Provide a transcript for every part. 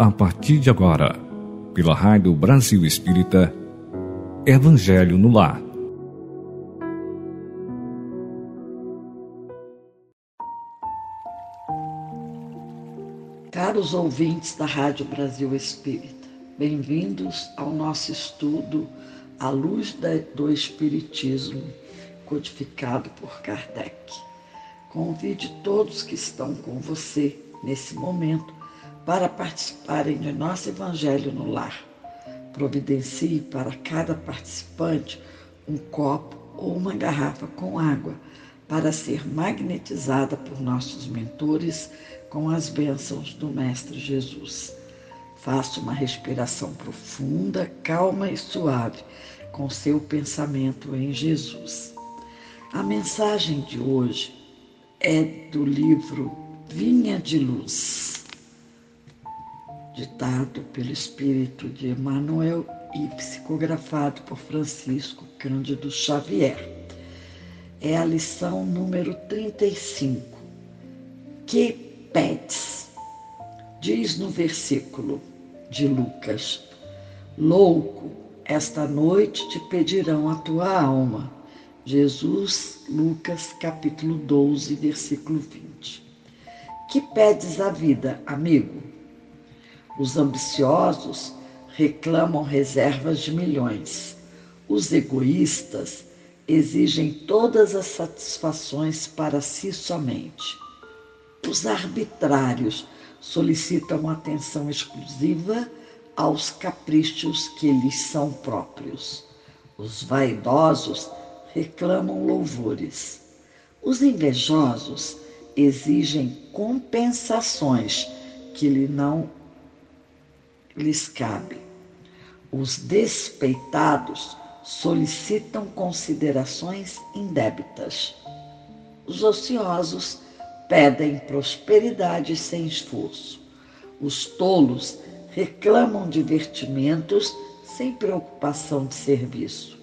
A partir de agora, pela Rádio Brasil Espírita, Evangelho no Lar. Caros ouvintes da Rádio Brasil Espírita, bem-vindos ao nosso estudo à luz do Espiritismo, codificado por Kardec. Convide todos que estão com você nesse momento para participarem de nosso Evangelho no Lar. Providencie para cada participante um copo ou uma garrafa com água para ser magnetizada por nossos mentores com as bênçãos do Mestre Jesus. Faça uma respiração profunda, calma e suave com seu pensamento em Jesus. A mensagem de hoje é do livro Vinha de Luz, ditado pelo Espírito de Emmanuel e psicografado por Francisco Cândido Xavier. É a lição número 35. Que pedes? Diz no versículo de Lucas: Louco, esta noite te pedirão a tua alma Jesus, Lucas capítulo 12, versículo 20. Que pedes a vida, amigo? Os ambiciosos reclamam reservas de milhões. Os egoístas exigem todas as satisfações para si somente. Os arbitrários solicitam atenção exclusiva aos caprichos que lhes são próprios. Os vaidosos reclamam louvores. Os invejosos exigem compensações que lhe não lhes cabe. Os despeitados solicitam considerações indébitas. Os ociosos pedem prosperidade sem esforço. Os tolos reclamam divertimentos sem preocupação de serviço.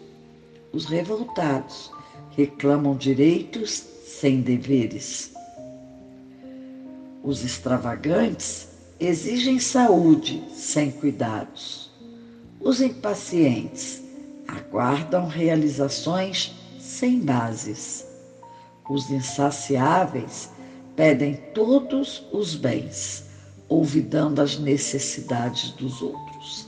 Os revoltados reclamam direitos sem deveres. Os extravagantes exigem saúde sem cuidados. Os impacientes aguardam realizações sem bases. Os insaciáveis pedem todos os bens, olvidando as necessidades dos outros.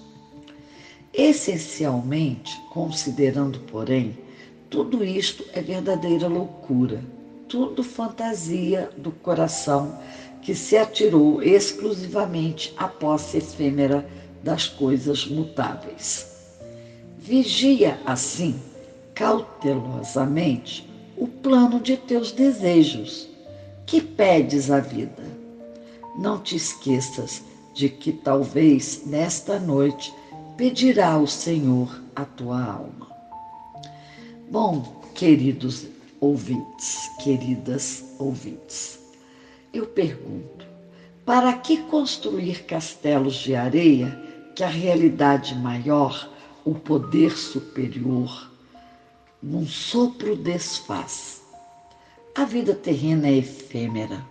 Essencialmente, considerando, porém, tudo isto é verdadeira loucura, tudo fantasia do coração que se atirou exclusivamente à posse efêmera das coisas mutáveis. Vigia, assim, cautelosamente, o plano de teus desejos, que pedes à vida. Não te esqueças de que talvez nesta noite pedirá ao Senhor a tua alma. Bom, queridos ouvintes, queridas ouvintes, eu pergunto: para que construir castelos de areia que a realidade maior, o poder superior, num sopro desfaz? A vida terrena é efêmera.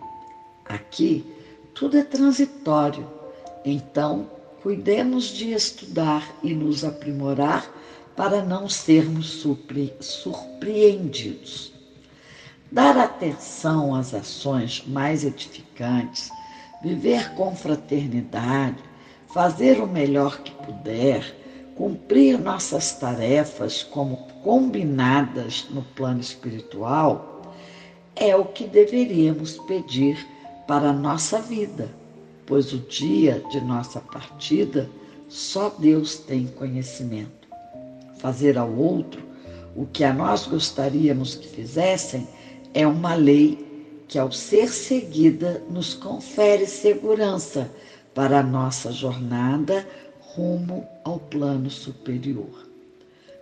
Aqui tudo é transitório. Então, cuidemos de estudar e nos aprimorar para não sermos surpre surpreendidos. Dar atenção às ações mais edificantes, viver com fraternidade, fazer o melhor que puder, cumprir nossas tarefas como combinadas no plano espiritual, é o que deveríamos pedir para a nossa vida pois o dia de nossa partida só Deus tem conhecimento. Fazer ao outro o que a nós gostaríamos que fizessem é uma lei que, ao ser seguida, nos confere segurança para a nossa jornada rumo ao plano superior.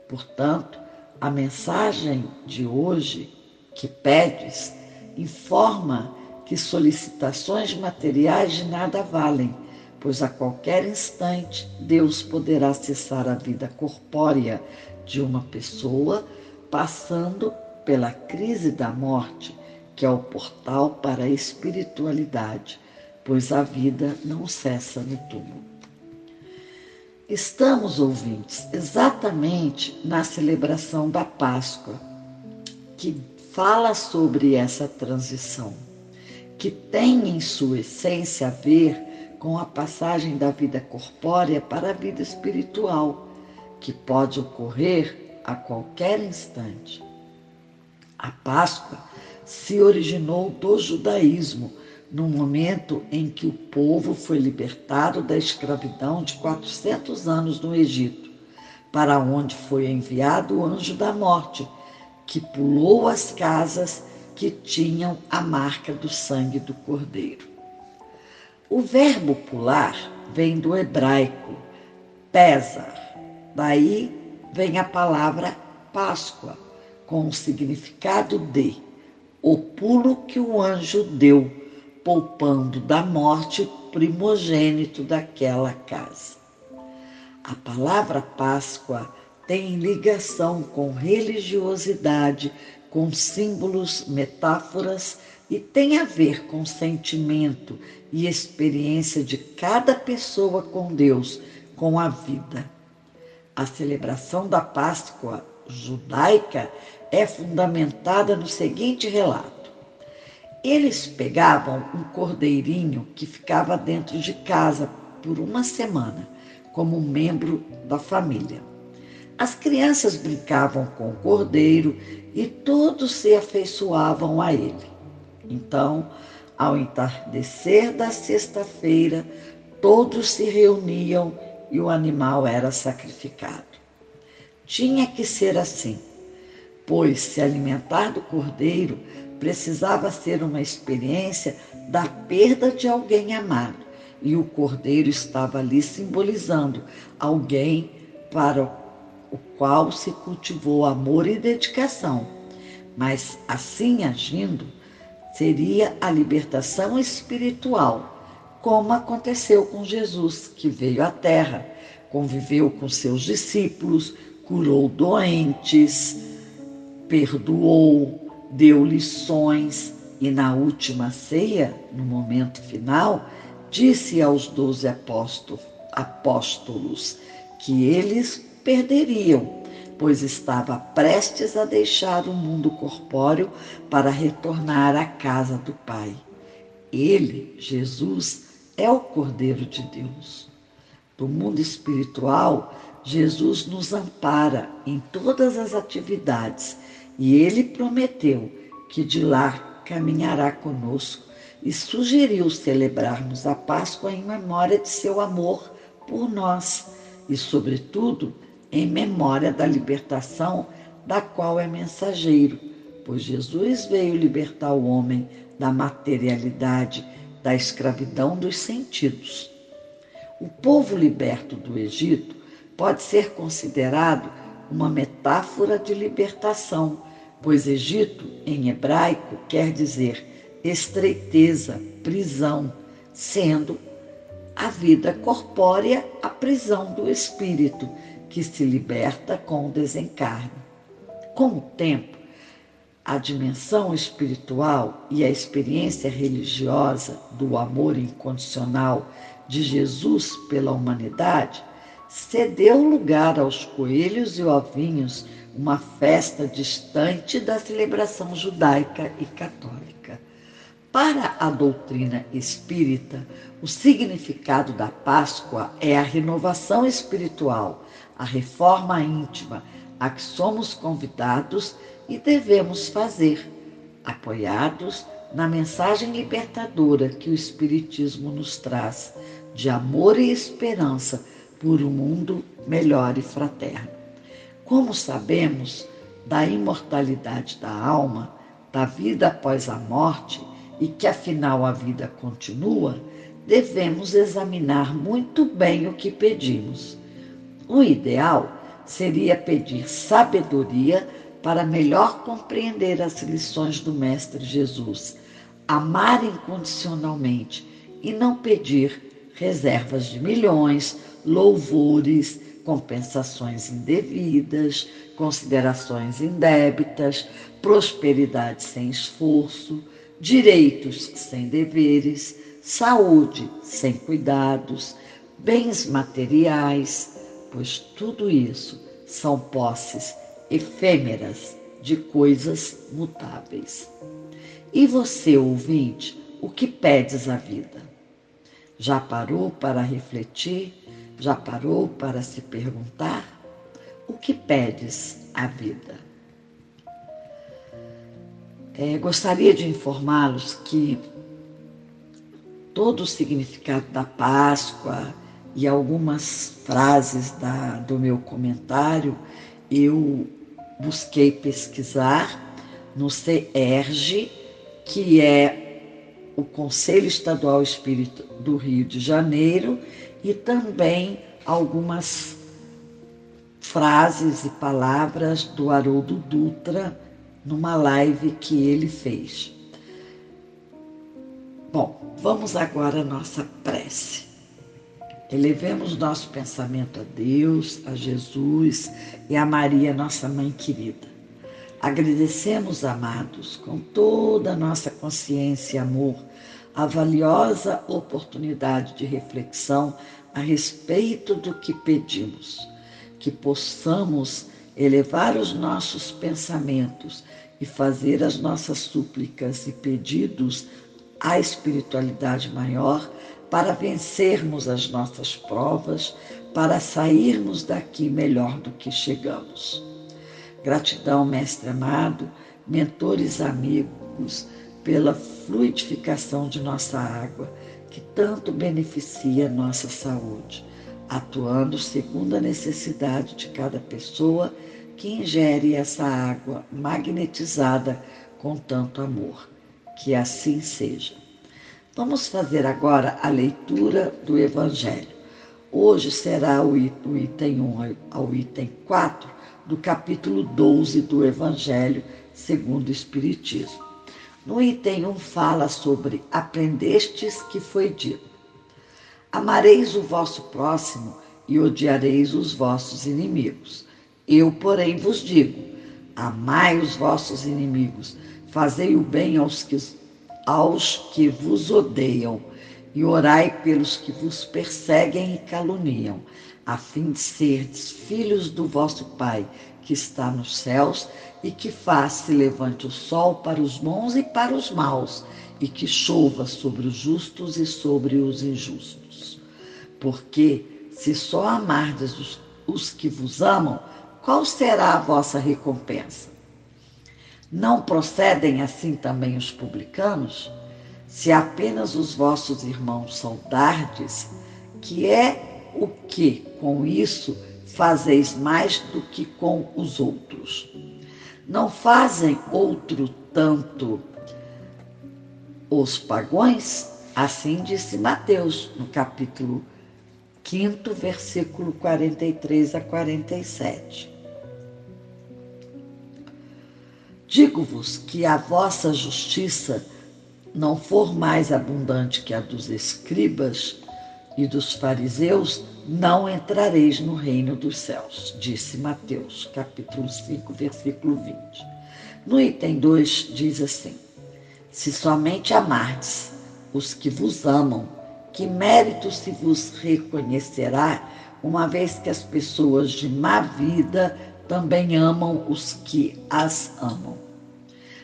Portanto, a mensagem de hoje que pedes informa que solicitações materiais de nada valem, pois a qualquer instante Deus poderá cessar a vida corpórea de uma pessoa, passando pela crise da morte, que é o portal para a espiritualidade, pois a vida não cessa no túmulo. Estamos, ouvintes, exatamente na celebração da Páscoa, que fala sobre essa transição, que tem em sua essência a ver com a passagem da vida corpórea para a vida espiritual, que pode ocorrer a qualquer instante. A Páscoa se originou do judaísmo no momento em que o povo foi libertado da escravidão de 400 anos no Egito, para onde foi enviado o anjo da morte, que pulou as casas que tinham a marca do sangue do cordeiro. O verbo pular vem do hebraico pesar, daí vem a palavra Páscoa, com o significado de o pulo que o anjo deu poupando da morte o primogênito daquela casa. A palavra Páscoa tem ligação com religiosidade, com símbolos, metáforas e tem a ver com sentimento e experiência de cada pessoa com Deus, com a vida. A celebração da Páscoa judaica é fundamentada no seguinte relato. Eles pegavam um cordeirinho que ficava dentro de casa por uma semana, como membro da família. As crianças brincavam com o cordeiro e todos se afeiçoavam a ele. Então, ao entardecer da sexta-feira, todos se reuniam e o animal era sacrificado. Tinha que ser assim, pois se alimentar do cordeiro precisava ser uma experiência da perda de alguém amado. E o cordeiro estava ali simbolizando alguém para o qual se cultivou amor e dedicação. Mas assim agindo, seria a libertação espiritual, como aconteceu com Jesus, que veio à terra, conviveu com seus discípulos, curou doentes, perdoou, deu lições e na última ceia, no momento final, disse aos doze apóstolos que eles perderiam, pois estava prestes a deixar o mundo corpóreo para retornar à casa do Pai. Ele, Jesus, é o Cordeiro de Deus. Do mundo espiritual, Jesus nos ampara em todas as atividades e ele prometeu que de lá caminhará conosco e sugeriu celebrarmos a Páscoa em memória de seu amor por nós e, sobretudo, em memória da libertação da qual é mensageiro, pois Jesus veio libertar o homem da materialidade, da escravidão dos sentidos. O povo liberto do Egito pode ser considerado uma metáfora de libertação, pois Egito, em hebraico, quer dizer estreiteza, prisão, sendo a vida corpórea a prisão do espírito, que se liberta com o desencarne. Com o tempo, a dimensão espiritual e a experiência religiosa do amor incondicional de Jesus pela humanidade cedeu lugar aos coelhos e ovinhos, uma festa distante da celebração judaica e católica. Para a doutrina espírita, o significado da Páscoa é a renovação espiritual, a reforma íntima a que somos convidados e devemos fazer, apoiados na mensagem libertadora que o Espiritismo nos traz, de amor e esperança por um mundo melhor e fraterno. Como sabemos da imortalidade da alma, da vida após a morte e que afinal a vida continua, devemos examinar muito bem o que pedimos. O ideal seria pedir sabedoria para melhor compreender as lições do Mestre Jesus, amar incondicionalmente e não pedir reservas de milhões louvores, compensações indevidas, considerações indébitas, prosperidade sem esforço, direitos sem deveres, saúde sem cuidados, bens materiais, pois tudo isso são posses efêmeras de coisas mutáveis. E você, ouvinte, o que pedes à vida? Já parou para refletir? Já parou para se perguntar? O que pedes à vida? É, gostaria de informá-los que todo o significado da Páscoa e algumas frases da, do meu comentário eu busquei pesquisar no CERJ, que é o Conselho Estadual Espírita do Rio de Janeiro, e também algumas frases e palavras do Haroldo Dutra numa live que ele fez. Bom, vamos agora à nossa prece. Elevemos nosso pensamento a Deus, a Jesus e a Maria, nossa mãe querida. Agradecemos, amados, com toda a nossa consciência e amor, a valiosa oportunidade de reflexão a respeito do que pedimos, que possamos elevar os nossos pensamentos e fazer as nossas súplicas e pedidos à espiritualidade maior para vencermos as nossas provas, para sairmos daqui melhor do que chegamos. Gratidão, Mestre amado, mentores amigos, pela fluidificação de nossa água, que tanto beneficia nossa saúde, atuando segundo a necessidade de cada pessoa que ingere essa água magnetizada com tanto amor. Que assim seja. Vamos fazer agora a leitura do Evangelho. Hoje será o item 1 ao item 4 do capítulo 12 do Evangelho segundo o Espiritismo. No item 1 fala sobre aprendestes que foi dito. Amareis o vosso próximo e odiareis os vossos inimigos. Eu, porém, vos digo: amai os vossos inimigos, fazei o bem aos que, aos que vos odeiam, e orai pelos que vos perseguem e caluniam, a fim de serdes filhos do vosso Pai, que está nos céus, e que faz se levante o sol para os bons e para os maus, e que chova sobre os justos e sobre os injustos. Porque se só amardes os, os que vos amam, qual será a vossa recompensa? Não procedem assim também os publicanos? Se apenas os vossos irmãos saudardes, que é o que com isso fazeis mais do que com os outros? Não fazem outro tanto os pagões? Assim disse Mateus no capítulo 5, versículo 43 a 47. Digo-vos que a vossa justiça não for mais abundante que a dos escribas e dos fariseus, não entrareis no reino dos céus, disse Mateus, capítulo 5, versículo 20. No item 2 diz assim: Se somente amardes os que vos amam, que mérito se vos reconhecerá, uma vez que as pessoas de má vida também amam os que as amam.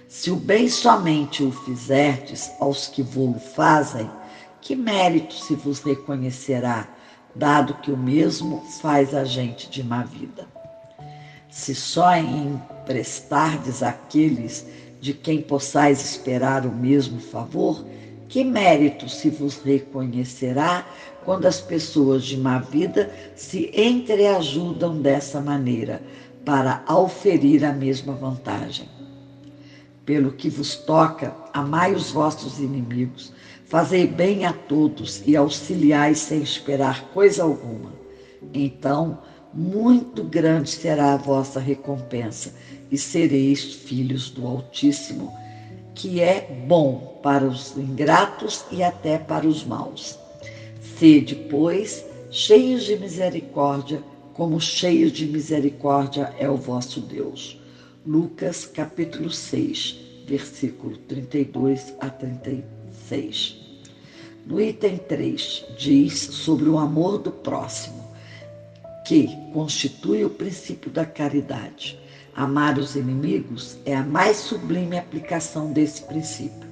Se o bem somente o fizerdes aos que vô-lo fazem, que mérito se vos reconhecerá, dado que o mesmo faz a gente de má vida? Se só emprestardes àqueles de quem possais esperar o mesmo favor, que mérito se vos reconhecerá quando as pessoas de má vida se entreajudam dessa maneira para auferir a mesma vantagem? Pelo que vos toca, amai os vossos inimigos, fazei bem a todos e auxiliai sem esperar coisa alguma. Então, muito grande será a vossa recompensa e sereis filhos do Altíssimo, que é bom para os ingratos e até para os maus. Sede, pois, cheios de misericórdia, como cheio de misericórdia é o vosso Deus. Lucas capítulo 6, versículo 32 a 36. No item 3, diz sobre o amor do próximo, que constitui o princípio da caridade. Amar os inimigos é a mais sublime aplicação desse princípio.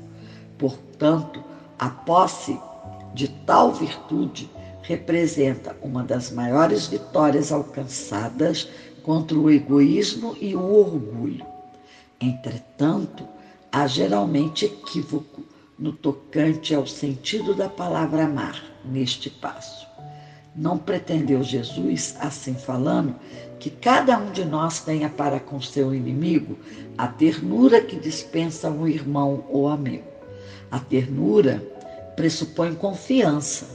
Portanto, a posse de tal virtude representa uma das maiores vitórias alcançadas contra o egoísmo e o orgulho. Entretanto, há geralmente equívoco no tocante ao sentido da palavra amar neste passo. Não pretendeu Jesus, assim falando, que cada um de nós tenha para com seu inimigo a ternura que dispensa um irmão ou amigo. A ternura pressupõe confiança.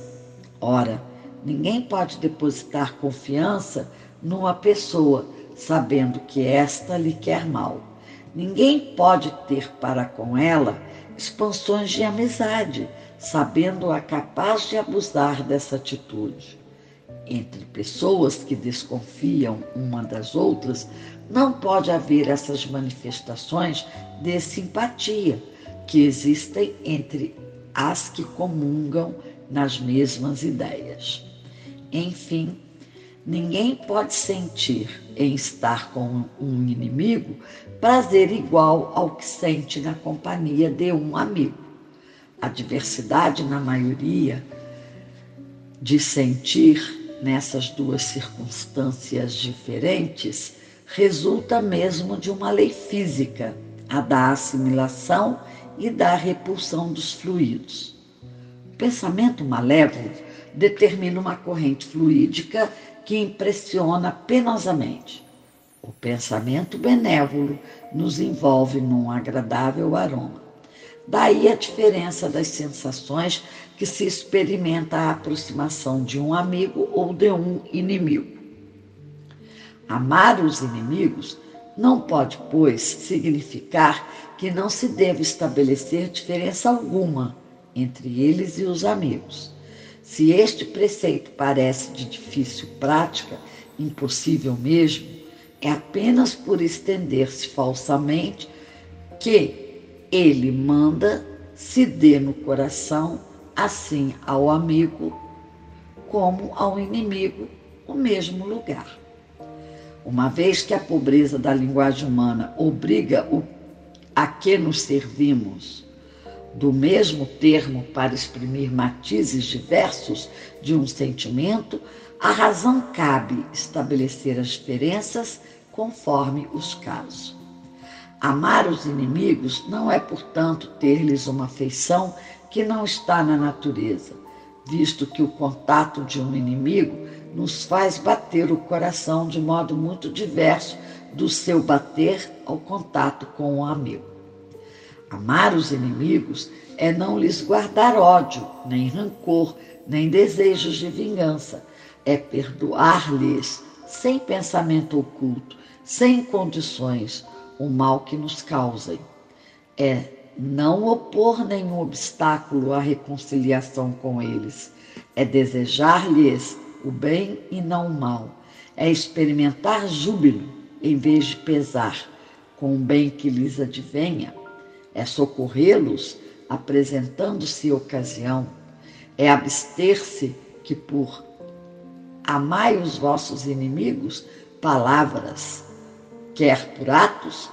Ora, ninguém pode depositar confiança numa pessoa sabendo que esta lhe quer mal. Ninguém pode ter para com ela expansões de amizade, sabendo-a capaz de abusar dessa atitude. Entre pessoas que desconfiam uma das outras, não pode haver essas manifestações de simpatia que existem entre as que comungam nas mesmas ideias. Enfim, ninguém pode sentir em estar com um inimigo prazer igual ao que sente na companhia de um amigo. A diversidade na maioria de sentir nessas duas circunstâncias diferentes resulta mesmo de uma lei física, a da assimilação e da repulsão dos fluidos. O pensamento malévolo determina uma corrente fluídica que impressiona penosamente. O pensamento benévolo nos envolve num agradável aroma. Daí a diferença das sensações que se experimenta a aproximação de um amigo ou de um inimigo. Amar os inimigos não pode, pois, significar que não se deve estabelecer diferença alguma entre eles e os amigos. Se este preceito parece de difícil prática, impossível mesmo, é apenas por estender-se falsamente que ele manda se dê no coração, assim ao amigo como ao inimigo, o mesmo lugar. Uma vez que a pobreza da linguagem humana obriga o a que nos servimos do mesmo termo para exprimir matizes diversos de um sentimento, a razão cabe estabelecer as diferenças conforme os casos. Amar os inimigos não é, portanto, ter-lhes uma afeição que não está na natureza, visto que o contato de um inimigo nos faz bater o coração de modo muito diverso do seu bater ao contato com um amigo. Amar os inimigos é não lhes guardar ódio, nem rancor, nem desejos de vingança. É perdoar-lhes sem pensamento oculto, sem condições, o mal que nos causem. É não opor nenhum obstáculo à reconciliação com eles. É desejar-lhes o bem e não o mal. É experimentar júbilo em vez de pesar com o bem que lhes advenha é socorrê-los apresentando-se ocasião, é abster-se que por amai os vossos inimigos, palavras, quer por atos,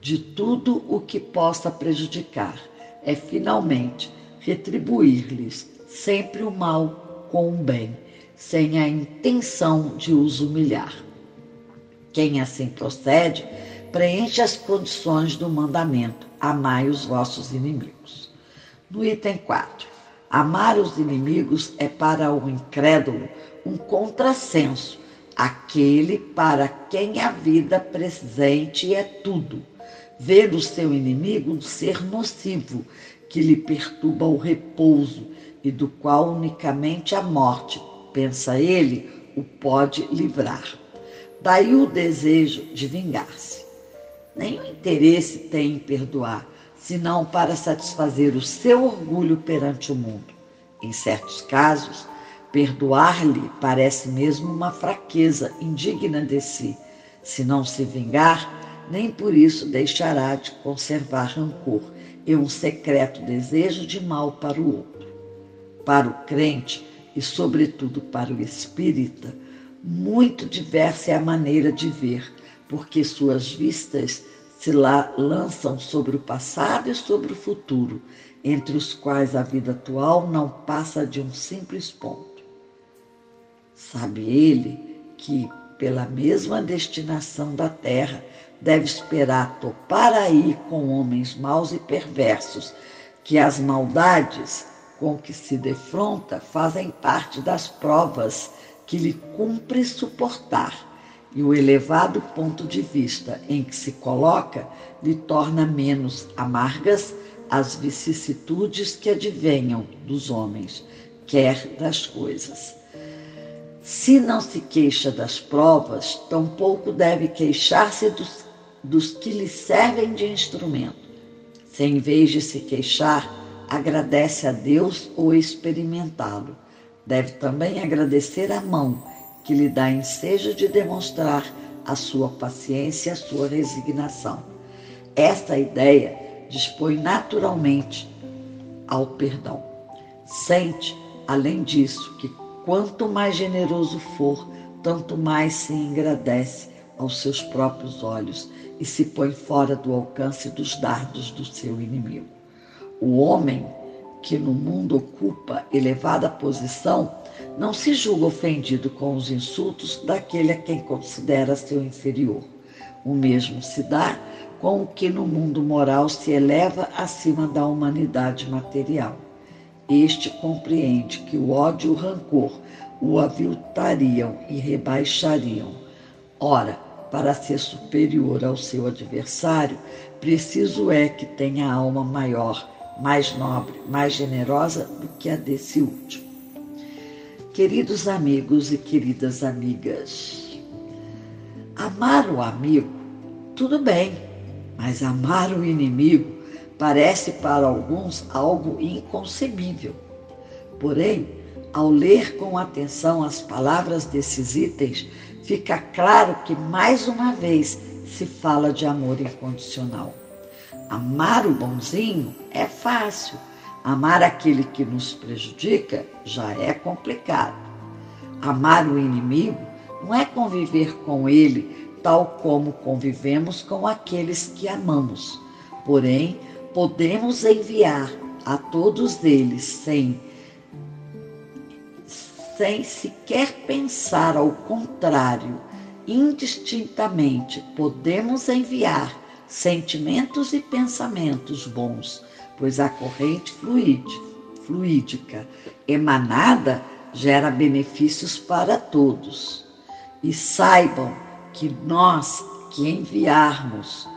de tudo o que possa prejudicar, é finalmente retribuir-lhes sempre o mal com o bem, sem a intenção de os humilhar. Quem assim procede, preenche as condições do mandamento amai os vossos inimigos. No item 4, amar os inimigos é para o incrédulo um contrassenso, aquele para quem a vida presente é tudo. Ver o seu inimigo um ser nocivo, que lhe perturba o repouso e do qual unicamente a morte, pensa ele, o pode livrar. Daí o desejo de vingar-se nenhum interesse tem em perdoar, senão para satisfazer o seu orgulho perante o mundo. Em certos casos, perdoar-lhe parece mesmo uma fraqueza indigna de si. Se não se vingar, nem por isso deixará de conservar rancor e um secreto desejo de mal para o outro. para o crente e, sobretudo, para o espírita, muito diversa é a maneira de ver, porque suas vistas se lançam sobre o passado e sobre o futuro, entre os quais a vida atual não passa de um simples ponto. Sabe ele que, pela mesma destinação da terra, deve esperar topar aí com homens maus e perversos, que as maldades com que se defronta fazem parte das provas que lhe cumpre suportar e o elevado ponto de vista em que se coloca lhe torna menos amargas as vicissitudes que advenham dos homens, quer das coisas. Se não se queixa das provas, tampouco deve queixar-se dos, dos que lhe servem de instrumento. Se em vez de se queixar, agradece a Deus ou experimentá-lo, deve também agradecer a mão que lhe dá ensejo de demonstrar a sua paciência e a sua resignação. Esta ideia dispõe naturalmente ao perdão. Sente, além disso, que quanto mais generoso for, tanto mais se engrandece aos seus próprios olhos e se põe fora do alcance dos dardos do seu inimigo. O homem que no mundo ocupa elevada posição não se julga ofendido com os insultos daquele a quem considera seu inferior. O mesmo se dá com o que no mundo moral se eleva acima da humanidade material. Este compreende que o ódio e o rancor o aviltariam e rebaixariam. Ora, para ser superior ao seu adversário, preciso é que tenha alma maior, mais nobre, mais generosa do que a desse último. Queridos amigos e queridas amigas, amar o amigo, tudo bem, mas amar o inimigo parece para alguns algo inconcebível. Porém, ao ler com atenção as palavras desses itens, fica claro que mais uma vez se fala de amor incondicional. Amar o bonzinho é fácil, Amar aquele que nos prejudica já é complicado. Amar o inimigo não é conviver com ele tal como convivemos com aqueles que amamos. Porém, podemos enviar a todos eles sem sem sequer pensar ao contrário, indistintamente podemos enviar sentimentos e pensamentos bons pois a corrente fluídica emanada gera benefícios para todos. E saibam que nós que enviarmos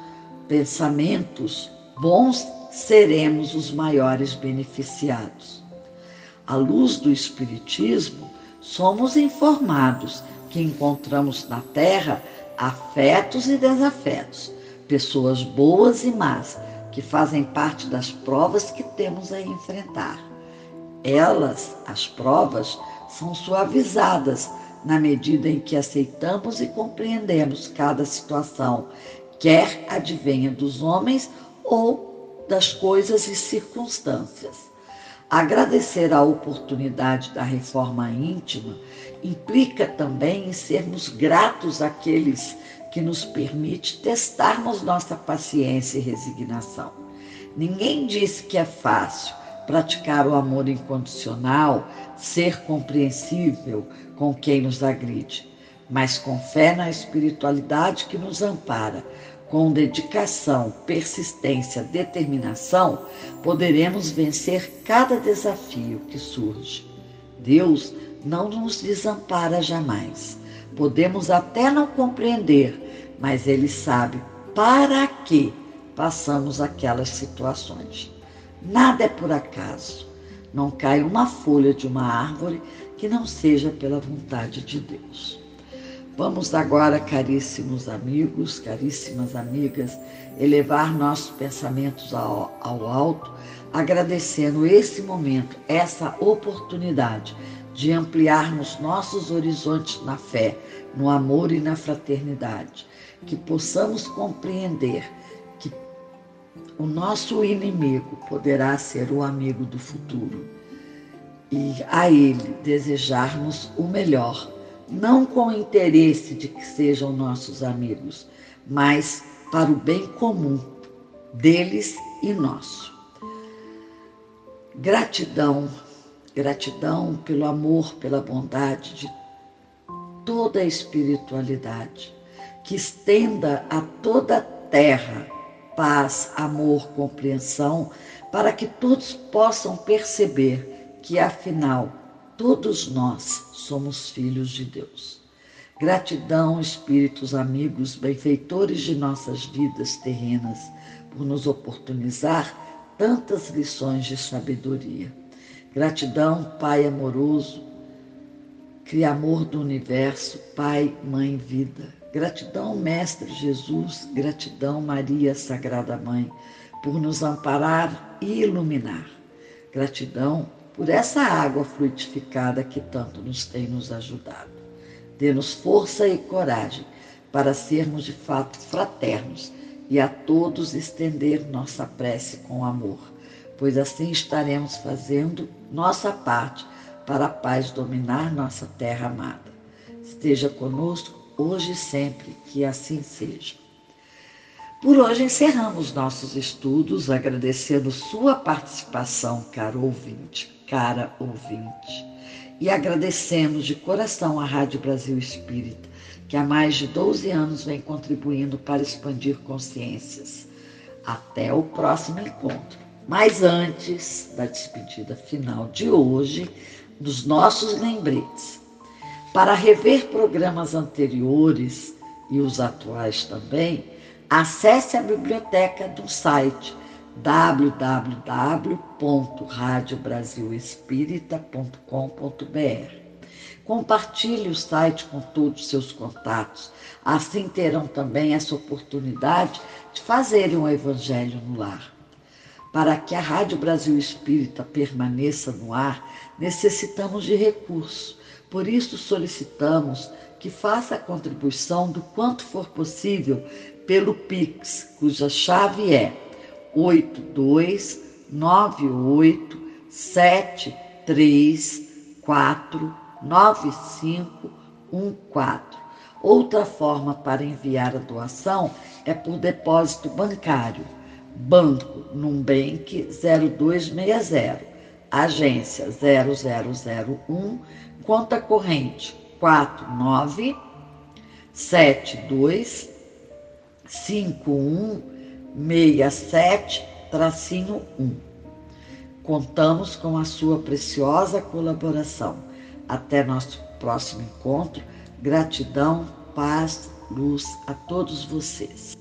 pensamentos bons seremos os maiores beneficiados. À luz do Espiritismo, somos informados que encontramos na Terra afetos e desafetos, pessoas boas e más, que fazem parte das provas que temos a enfrentar. Elas, as provas, são suavizadas na medida em que aceitamos e compreendemos cada situação, quer advenha dos homens ou das coisas e circunstâncias. Agradecer a oportunidade da reforma íntima implica também em sermos gratos àqueles que nos permite testarmos nossa paciência e resignação. Ninguém disse que é fácil praticar o amor incondicional, ser compreensível com quem nos agride, mas com fé na espiritualidade que nos ampara, com dedicação, persistência, determinação, poderemos vencer cada desafio que surge. Deus não nos desampara jamais. Podemos até não compreender, mas Ele sabe para que passamos aquelas situações. Nada é por acaso. Não cai uma folha de uma árvore que não seja pela vontade de Deus. Vamos agora, caríssimos amigos, caríssimas amigas, elevar nossos pensamentos ao, ao alto, agradecendo esse momento, essa oportunidade de ampliarmos nossos horizontes na fé, no amor e na fraternidade, que possamos compreender que o nosso inimigo poderá ser o amigo do futuro. e a Ele desejarmos o melhor, não com o interesse de que sejam nossos amigos, mas para o bem comum deles e nosso. Gratidão, gratidão pelo amor, pela bondade de toda a espiritualidade, que estenda a toda a terra paz, amor, compreensão, para que todos possam perceber que, afinal, todos nós somos filhos de Deus. Gratidão, espíritos amigos, benfeitores de nossas vidas terrenas, por nos oportunizar tantas lições de sabedoria. Gratidão, Pai amoroso, Criamor do universo, Pai, Mãe, Vida. Gratidão, Mestre Jesus, gratidão, Maria, Sagrada Mãe, por nos amparar e iluminar. Gratidão por essa água fluidificada que tanto nos tem nos ajudado. Dê-nos força e coragem para sermos de fato fraternos e a todos estender nossa prece com amor, pois assim estaremos fazendo nossa parte para a paz dominar nossa terra amada. Esteja conosco hoje e sempre, que assim seja. Por hoje encerramos nossos estudos, agradecendo sua participação, caro ouvinte, cara ouvinte, e agradecemos de coração à Rádio Brasil Espírita, que há mais de 12 anos vem contribuindo para expandir consciências. Até o próximo encontro. Mas antes da despedida final de hoje, dos nossos lembretes. Para rever programas anteriores e os atuais também, acesse a biblioteca do site www.radiobrasilespírita.com.br. Compartilhe o site com todos os seus contatos, assim terão também essa oportunidade de fazerem um evangelho no lar. Para que a Rádio Brasil Espírita permaneça no ar, necessitamos de recursos. Por isso solicitamos que faça a contribuição do quanto for possível pelo Pix, cuja chave é 82 98 734 9514. Outra forma para enviar a doação é por depósito bancário. Banco Numbank 0260, agência 0001, conta corrente 49 72 51 67-1. Contamos com a sua preciosa colaboração. Até nosso próximo encontro. Gratidão, paz, luz a todos vocês.